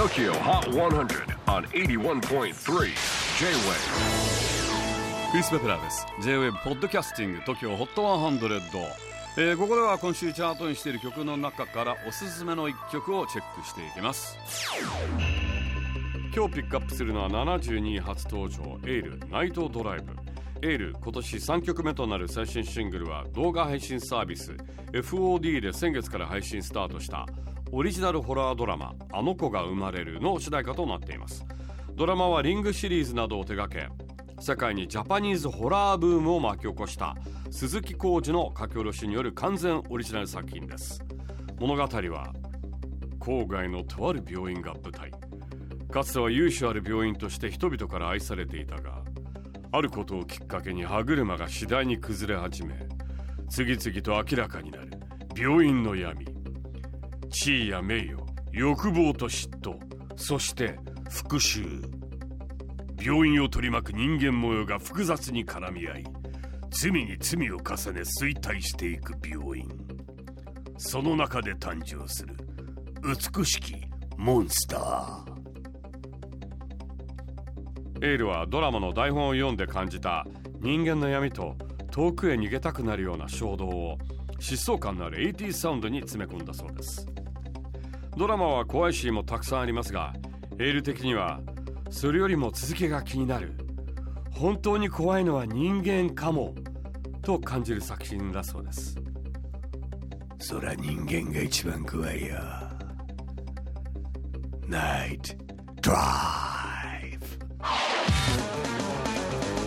TOKYO HOT 100 on 81.3 J-WAVE クリス・ベプラーです J-WAVE ポッドキャスティング TOKYO HOT 100、えー、ここでは今週チャートにしている曲の中からおすすめの一曲をチェックしていきます。今日ピックアップするのは72位初登場エイルナイトドライブエール今年3曲目となる最新シングルは動画配信サービス FOD で先月から配信スタートしたオリジナルホラードラマ「あの子が生まれる」の主題歌となっています。ドラマはリングシリーズなどを手掛け世界にジャパニーズホラーブームを巻き起こした鈴木浩二の書き下ろしによる完全オリジナル作品です。物語は郊外のとある病院が舞台。かつては由緒ある病院として人々から愛されていたがあることをきっかけに歯車が次第に崩れ始め次々と明らかになる病院の闇地位や名誉欲望と嫉妬そして復讐。病院を取り巻く人間模様が複雑に絡み合い罪に罪を重ね衰退していく病院。その中で誕生する美しきモンスター。エールはドラマの台本を読んで感じた人間の闇と遠くへ逃げたくなるような衝動を疾走感のある 80s サウンドに詰め込んだそうです。ドラマは怖いシーンもたくさんありますがエール的にはそれよりも続きが気になる本当に怖いのは人間かもと感じる作品だそうです。そら人間が一番怖いよ。ナイトドラ